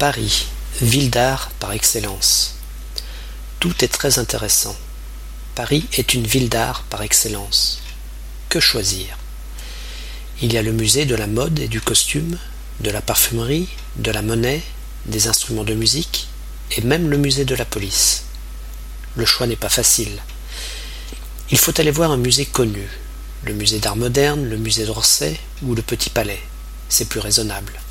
Paris, ville d'art par excellence. Tout est très intéressant. Paris est une ville d'art par excellence. Que choisir? Il y a le musée de la mode et du costume, de la parfumerie, de la monnaie, des instruments de musique, et même le musée de la police. Le choix n'est pas facile. Il faut aller voir un musée connu, le musée d'art moderne, le musée d'Orsay ou le Petit Palais. C'est plus raisonnable.